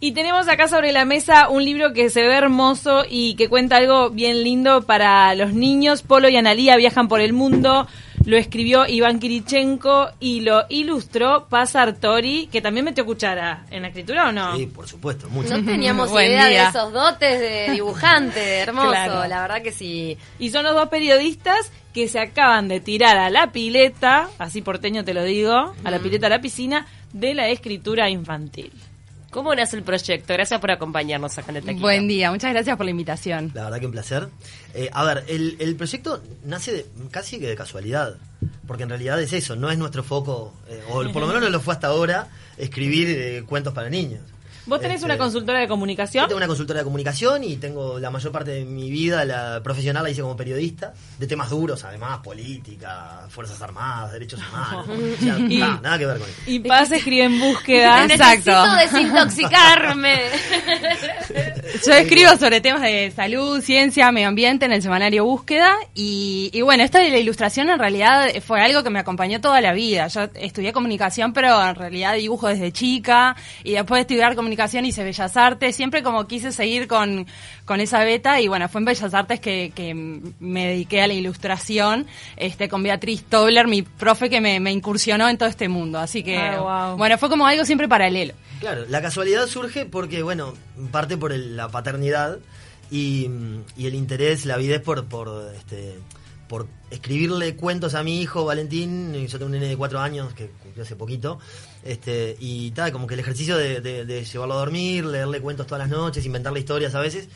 Y tenemos acá sobre la mesa un libro que se ve hermoso y que cuenta algo bien lindo para los niños. Polo y Analía viajan por el mundo. Lo escribió Iván Kirichenko y lo ilustró Paz Artori, que también metió cuchara en la escritura o no? Sí, por supuesto, mucho. No teníamos Buen idea día. de esos dotes de dibujante, hermoso, Claro. la verdad que sí. Y son los dos periodistas que se acaban de tirar a la pileta, así porteño te lo digo, a la pileta a la piscina de la escritura infantil. ¿Cómo nace el proyecto? Gracias por acompañarnos acá en el Taquito. Buen día, muchas gracias por la invitación. La verdad que un placer. Eh, a ver, el, el proyecto nace de- casi que de casualidad, porque en realidad es eso, no es nuestro foco, eh, o por lo menos no lo fue hasta ahora, escribir eh, cuentos para niños. Vos tenés Este, una consultora de Yo comunicación. tengo una consultora de comunicación y tengo la mayor parte de mi vida la profesional la hice como periodista, de temas duros, además, política, Fuerzas Armadas, derechos humanos. O sea, Y- nada, nada que ver con eso. Y Paz escribe en búsqueda. Exacto. Necesito desintoxicarme. Yo escribo sobre temas de salud, ciencia, medio ambiente en el semanario Búsqueda y, y bueno, esto de la ilustración en realidad fue algo que me acompañó toda la vida. Yo estudié comunicación, pero en realidad dibujo desde chica y después de estudiar comunicación hice Bellas Artes. Siempre como quise seguir con, con esa beta y bueno, fue en Bellas Artes que, que me dediqué a la ilustración este, con Beatriz Tobler, mi profe que me, me incursionó en todo este mundo. Así que Ah, wow. bueno, fue como algo siempre paralelo. Claro, la casualidad surge porque, bueno, parte por el- la paternidad y, y el interés, la avidez por, por, este, por escribirle cuentos a mi hijo Valentín. Yo tengo un nene de cuatro años que cumplió hace poquito. Este, y tal, como que el ejercicio de, de- de llevarlo a dormir, leerle cuentos todas las noches, inventarle historias a veces.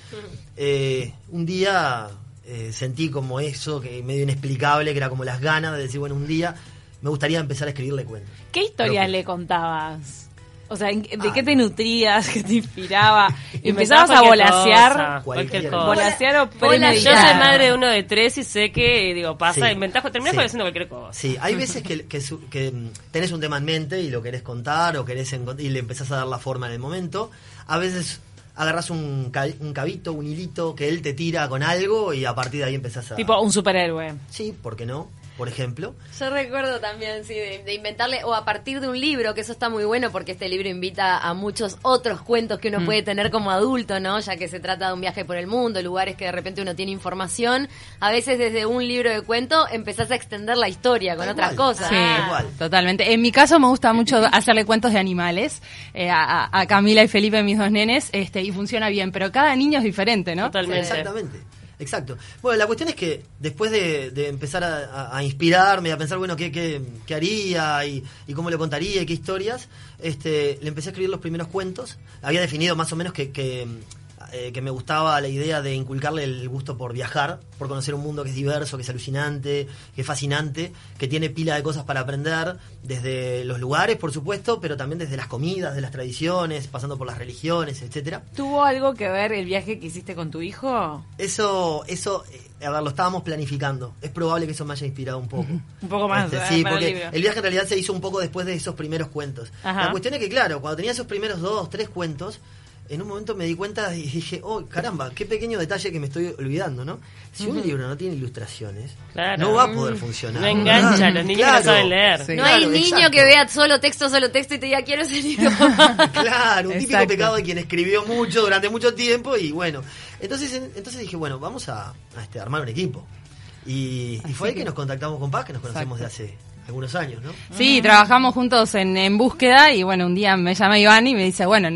eh, un día eh, sentí como eso, que medio inexplicable, que era como las ganas de decir, bueno, un día me gustaría empezar a escribirle cuentos. ¿Qué historias Pero- le contabas? O sea, ¿en- ¿de Ah, qué te nutrías? ¿Qué te inspiraba? ¿Empezabas a volasear? Cualquier cosa. ¿Volasear o Yo soy madre de uno de tres y sé que, digo, pasa, Sí. inventás, terminás Sí. haciendo cualquier cosa. Sí, hay veces que, que su- que, mm, tenés un tema en mente y lo querés contar o querés y le empezás a dar la forma en el momento. A veces agarras un, ca- un cabito, un hilito que él te tira con algo y a partir de ahí empezás a... Tipo un superhéroe. Sí, ¿por qué no? Por ejemplo. Yo recuerdo también, sí, de, de inventarle, o a partir de un libro, que eso está muy bueno porque este libro invita a muchos otros cuentos que uno puede tener como adulto, ¿no? Ya que se trata de un viaje por el mundo, lugares que de repente uno tiene información. A veces desde un libro de cuento empezás a extender la historia con otras cosas. Sí, cual. totalmente. En mi caso me gusta mucho hacerle cuentos de animales eh, a, a Camila y Felipe, mis dos nenes, este, y funciona bien, pero cada niño es diferente, ¿no? Totalmente. Exactamente. Exacto. Bueno, la cuestión es que después de, de empezar a, a- inspirarme, a pensar, bueno, qué, qué, haría y, y cómo lo contaría y qué historias, este, le empecé a escribir los primeros cuentos. Había definido más o menos que, que, eh, que me gustaba la idea de inculcarle el gusto por viajar, por conocer un mundo que es diverso, que es alucinante, que es fascinante, que tiene pila de cosas para aprender, desde los lugares, por supuesto, pero también desde las comidas, de las tradiciones, pasando por las religiones, etcétera. ¿Tuvo algo que ver el viaje que hiciste con tu hijo? Eso, eso, eh, a ver, lo estábamos planificando. Es probable que eso me haya inspirado un poco. Un poco más, Este, eh, sí, el porque el viaje en realidad se hizo un poco después de esos primeros cuentos. Ajá. La cuestión es que, claro, cuando tenía esos primeros dos, tres cuentos, en un momento me di cuenta y dije, oh, caramba, qué pequeño detalle que me estoy olvidando, ¿no? Si un libro no tiene ilustraciones, Claro. no va a poder funcionar. No engancha, los niños no saben leer. Sí. No hay Claro, niño exacto. que vea solo texto, solo texto y te diga quiero ese libro. claro, un típico pecado de quien escribió mucho durante mucho tiempo y bueno. Entonces, en- entonces dije, bueno, vamos a, a, este, armar un equipo. Y, y fue ahí que nos contactamos con Paz, que nos conocemos de hace algunos años, ¿no? Sí, trabajamos juntos en, en búsqueda y bueno, un día me llama Iván y me dice, bueno,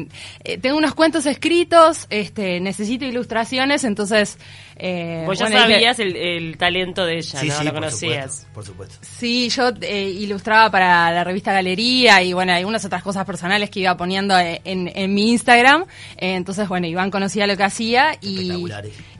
eh, tengo unos cuentos escritos, este, necesito ilustraciones, entonces... Eh, Vos ya bueno, dije, sabías el, el talento de ella, ¿no? Lo por conocías. supuesto, por supuesto. Sí, yo eh, ilustraba para la revista Galería y bueno, algunas otras cosas personales que iba poniendo eh, en, en mi Instagram. Eh, entonces, bueno, Iván conocía lo que hacía y,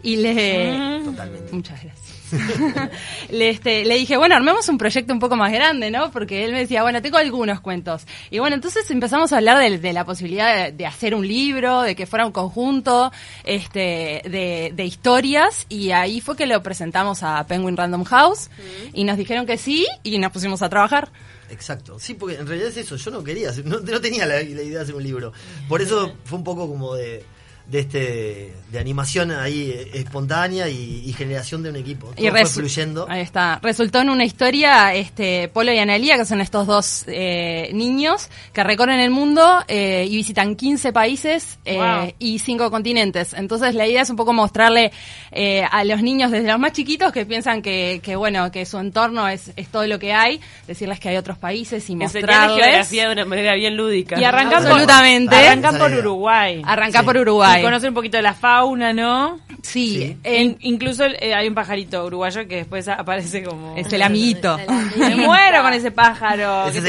y le... Totalmente. Muchas gracias. le, este, le dije, bueno, armemos un proyecto un poco más grande, ¿no? Porque él me decía, bueno, tengo algunos cuentos. Y bueno, entonces empezamos a hablar de, de la posibilidad de, de hacer un libro, de que fuera un conjunto este, de, de historias. Y ahí fue que lo presentamos a Penguin Random House. Y nos dijeron que sí y nos pusimos a trabajar. Exacto, sí, porque en realidad es eso, yo no quería, hacer- no, no tenía la, la idea de hacer un libro. Por eso fue un poco como de, de este de animación ahí eh, espontánea y, y generación de un equipo. Todo Y fue fluyendo. Ahí está. Resultó en una historia, este, Polo y Analia, que son estos dos eh, niños que recorren el mundo eh, y visitan 15 países eh, Wow. y 5 continentes. Entonces la idea es un poco mostrarle eh, a los niños desde los más chiquitos que piensan que, que bueno, que su entorno es, es todo lo que hay, decirles que hay otros países y mostrarles. geografía de una manera bien lúdica. Y arrancar por, Absolutamente. arrancar por idea. Uruguay. Arrancar Sí. por Uruguay. Y conocer un poquito de la fauna, ¿no? Sí, Sí. en- In- incluso eh, hay un pajarito uruguayo que después aparece como... es el amiguito. Me muero con ese pájaro. Ese es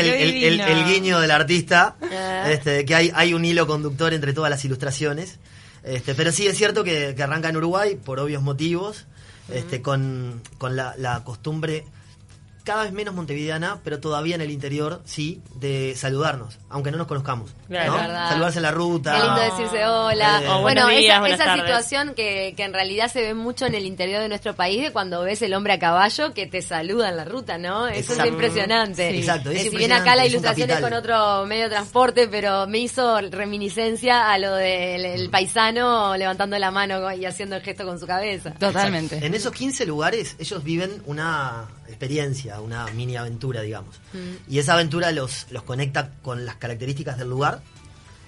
el, guiño del artista, Ah. este, que hay, hay un hilo conductor entre todas las ilustraciones. Este, pero sí es cierto que, que arranca en Uruguay por obvios motivos, este, con, con la, la costumbre cada vez menos montevideana, pero todavía en el interior, sí, de saludarnos, aunque no nos conozcamos. Claro. ¿no? Es verdad. Saludarse en la ruta. Qué lindo decirse hola. Eh, O bueno, días, esa, esa situación que, que en realidad se ve mucho en el interior de nuestro país de cuando ves el hombre a caballo que te saluda en la ruta, ¿no? Eso Exacto. es impresionante. Sí. Exacto, es Eh, si bien acá la ilustración es con otro medio de transporte, pero me hizo reminiscencia a lo del el paisano levantando la mano y haciendo el gesto con su cabeza. Totalmente. En esos 15 lugares ellos viven una experiencia, una mini aventura, digamos. Mm. Y esa aventura los, los conecta con las características del lugar,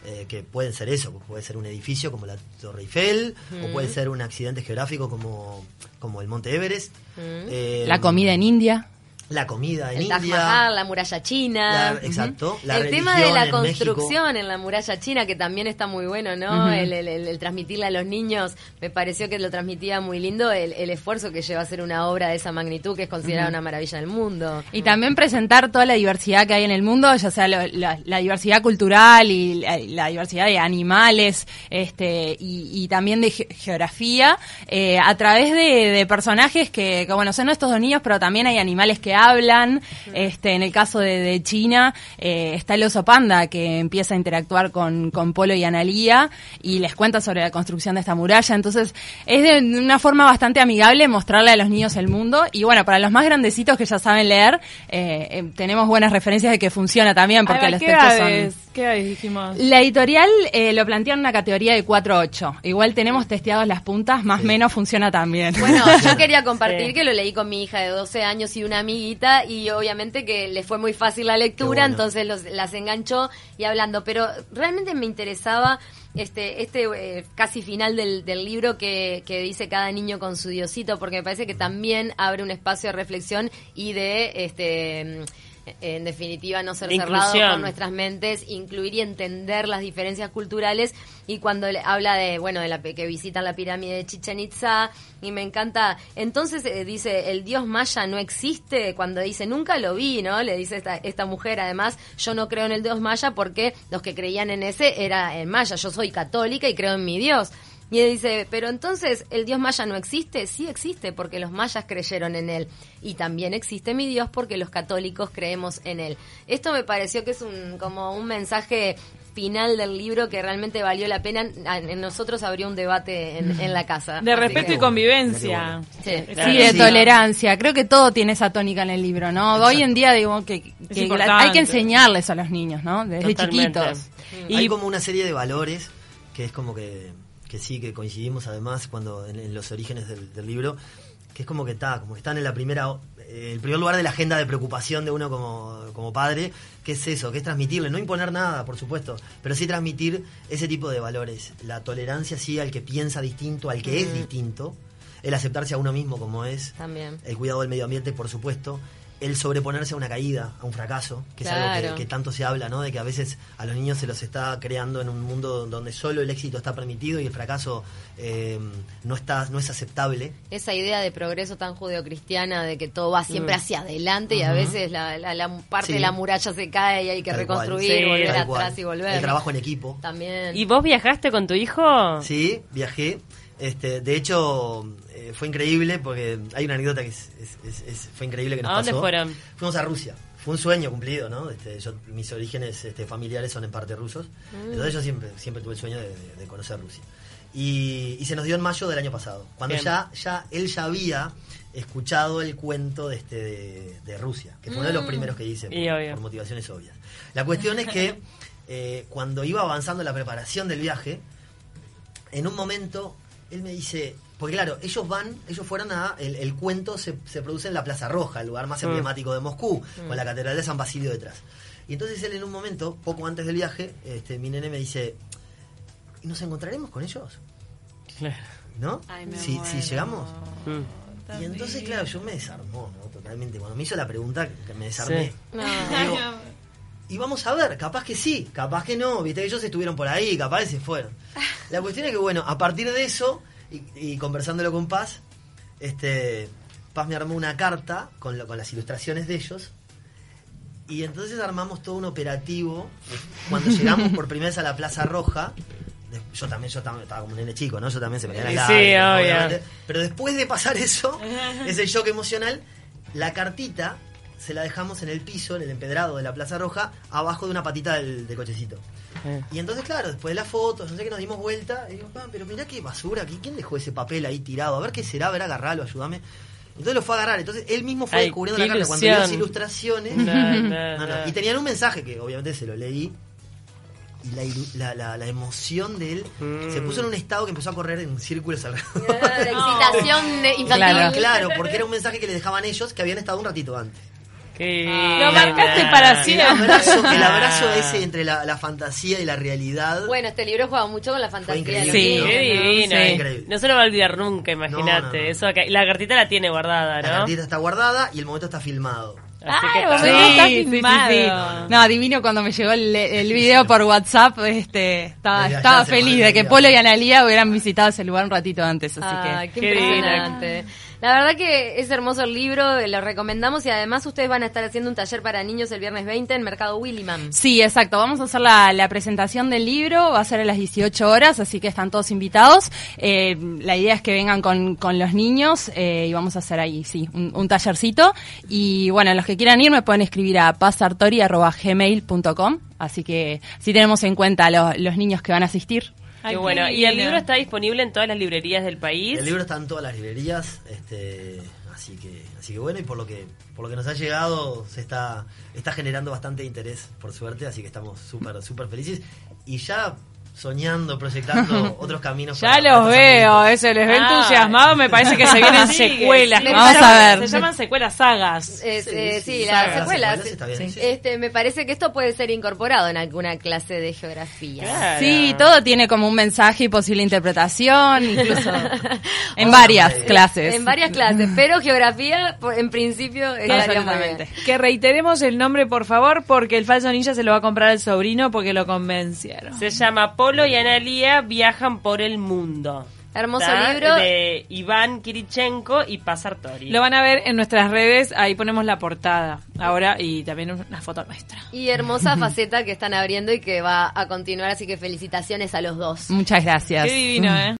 eh, que pueden ser eso, puede ser un edificio como la Torre Eiffel, o Mm. puede ser un accidente geográfico como, como el Monte Everest. Eh, La comida en India. La comida en el Taj India. Mahal, la muralla china. La- exacto, la el tema de la en construcción en la muralla china, que también está muy bueno, ¿no? El, el- el- el transmitirle a los niños, me pareció que lo transmitía muy lindo, el, el esfuerzo que lleva a hacer una obra de esa magnitud, que es considerada una maravilla del mundo. Y también presentar toda la diversidad que hay en el mundo, ya sea lo- la, la diversidad cultural y la, la diversidad de animales, este, y, y también de ge- geografía, eh, a través de, de personajes que, que, bueno, son estos dos niños, pero también hay animales que hablan. Este, en el caso de, de China, eh, está el oso panda que empieza a interactuar con, con Polo y Analía y les cuenta sobre la construcción de esta muralla. Entonces, es de una forma bastante amigable mostrarle a los niños el mundo. Y bueno, para los más grandecitos que ya saben leer, eh, eh, tenemos buenas referencias de que funciona también, porque los ¿Qué textos son... ¿Qué edades dijimos? La editorial eh, lo plantea en una categoría de 4-8. Igual tenemos testeados las puntas, más o menos funciona también. Bueno, yo quería compartir Sí. que lo leí con mi hija de 12 años y una amiguita y obviamente que le fue muy fácil la lectura, bueno. entonces los, las enganchó y hablando, pero realmente me interesaba este este eh, casi final del, del libro que, que dice cada niño con su diosito, porque me parece que también abre un espacio de reflexión y de este en definitiva no ser cerrado Inclusión. con nuestras mentes, incluir y entender las diferencias culturales y cuando le habla de, bueno, de la que visitan la pirámide de Chichen Itza y me encanta, entonces eh, dice, el dios maya no existe, cuando dice, nunca lo vi, ¿no? Le dice esta, esta mujer, además, yo no creo en el dios maya porque los que creían en ese era en maya, yo soy católica y creo en mi dios. Y él dice, pero entonces el dios maya no existe, sí existe porque los mayas creyeron en él y también existe mi dios porque los católicos creemos en él. Esto me pareció que es un como un mensaje final del libro que realmente valió la pena. En nosotros habría un debate en, en la casa. De respeto que- y convivencia. Sí. Claro. Sí, de Sí. tolerancia. Creo que todo tiene esa tónica en el libro, ¿no? Hoy en día digo que, hay que enseñarles a los niños, ¿no? Desde Totalmente. chiquitos. Hay como una serie de valores que es como que, que sí, que coincidimos además cuando en, en los orígenes del, del libro, que es como que está, como que están en la primera, eh, el primer lugar de la agenda de preocupación de uno como, como padre, que es eso, que es transmitirle, no imponer nada, por supuesto, pero sí transmitir ese tipo de valores, la tolerancia sí al que piensa distinto, al que es distinto, el aceptarse a uno mismo como es, También. el cuidado del medio ambiente, por supuesto, el sobreponerse a una caída, a un fracaso, que es algo que, que tanto se habla, ¿no? De que a veces a los niños se los está creando en un mundo donde solo el éxito está permitido y el fracaso eh, no está, no es aceptable. Esa idea de progreso tan judeocristiana de que todo va siempre hacia adelante y a veces la, la- la parte Sí. de la muralla se cae y hay que Tal reconstruir, Sí, volver Tal cual. atrás y volver. El trabajo en equipo. También. ¿Y vos viajaste con tu hijo? Sí, viajé. Este, de hecho, eh, fue increíble porque hay una anécdota que es- es- es- es- fue increíble que nos ¿A dónde pasó. fueron? Fuimos a Rusia. Fue un sueño cumplido, ¿no? Este, yo, mis orígenes este, familiares son en parte rusos. Mm. Entonces yo siempre, siempre tuve el sueño de, de- de conocer Rusia. Y, y se nos dio en mayo del año pasado. Cuando Bien. ya, ya él ya había escuchado el cuento de, este, de, de Rusia, que fue uno de los primeros que hice por motivaciones obvias. La cuestión es que eh, cuando iba avanzando la preparación del viaje, en un momento, él me dice, porque claro, ellos van, ellos fueron a, el, el cuento se, se produce en la Plaza Roja, el lugar más emblemático de Moscú, con la Catedral de San Basilio detrás. Y entonces él en un momento, poco antes del viaje, este, mi nene me dice, ¿y nos encontraremos con ellos? ¿No? Ay, me si, llegamos. Mm. Y entonces, claro, yo me desarmó, ¿no? Totalmente. Cuando me hizo la pregunta, que me desarmé. Sí. No. Digo, y vamos a ver, capaz que sí, capaz que no, viste, ellos estuvieron por ahí, capaz que se fueron. La cuestión es que, bueno, a partir de eso, y, y conversándolo con Paz, este, Paz me armó una carta con, lo- con las ilustraciones de ellos, y entonces armamos todo un operativo. Cuando llegamos por primera vez a la Plaza Roja, yo también, yo también estaba como un nene chico, ¿no? Yo también se me la Sí, obviamente. Pero después de pasar eso, ese shock emocional, la cartita se la dejamos en el piso, en el empedrado de la Plaza Roja, abajo de una patita del, del cochecito. Eh. Y entonces, claro, después de las fotos, no sé qué, nos dimos vuelta, y digo, "Pa, pero mirá qué basura aquí, ¿quién dejó ese papel ahí tirado? A ver qué será, a ver, agarralo, ayúdame. Entonces lo fue a agarrar, entonces él mismo fue Ay, descubriendo la carta cuando vio las ilustraciones. No, no, No, no, no. Y tenían un mensaje que obviamente se lo leí. Y la, ilu- la, la- la emoción de él Mm. se puso en un estado que empezó a correr en círculos alrededor. La excitación de- infantil. Claro. Claro, porque era un mensaje que le dejaban ellos que habían estado un ratito antes. Lo marcaste para El abrazo, el abrazo ese entre la, la fantasía y la realidad. Bueno, este libro juega mucho con la fantasía. Sí, qué ¿no? divino. Sí. Increíble. No se lo va a olvidar nunca, imagínate. No, no, no. Eso acá- La cartita la tiene guardada, la ¿no? cartita está guardada y el momento está filmado. Así Ay, que está. sí, sí, filmado. sí. No, divino cuando me llegó el, el video por WhatsApp, este, estaba, estaba feliz de que. Polo y Analia hubieran visitado ese lugar un ratito antes, así Ay, que. qué, Qué impresionante. La verdad que es hermoso el libro, lo recomendamos y además ustedes van a estar haciendo un taller para niños el viernes 20 en Mercado Williman. Sí, exacto. Vamos a hacer la, presentación del libro. Va a ser a las 18 horas, así que están todos invitados. Eh, la idea es que vengan con, con los niños eh, y vamos a hacer ahí, sí, un, tallercito. Y bueno, los que quieran ir me pueden escribir a pasartori.gmail.com. Así que sí tenemos en cuenta los niños que van a asistir. Ay, Qué qué bueno. Y el libro está disponible en todas las librerías del país. El libro está en todas las librerías, este, así que, así que bueno, y por lo que, por lo que nos ha llegado, se está, está generando bastante interés, por suerte, así que estamos súper, súper felices. Y ya soñando, proyectando otros caminos. Ya para- los veo, eh, se les ve Ah. entusiasmado, me parece que se vienen secuelas. Vamos a ver. Se llaman secuelas sagas. Sí, eh, sí, las las secuelas. bien. Este, me parece que esto puede ser incorporado en alguna clase de geografía. Claro. Sí, todo tiene como un mensaje y posible interpretación, incluso en Oh, varias clases. En varias clases, pero geografía, por- en principio, estaría muy bien. Absolutamente. Que reiteremos el nombre, por favor, porque el falso ninja se lo va a comprar al sobrino porque lo convencieron. Se llama Polo y Analia viajan por el mundo. Hermoso ¿Está? libro. De Iván Kirichenko y Pasartori. Lo van a ver en nuestras redes, ahí ponemos la portada ahora y también una foto nuestra. Y hermosa faceta que están abriendo y que va a continuar, así que felicitaciones a los dos. Muchas gracias. Qué divino, ¿eh?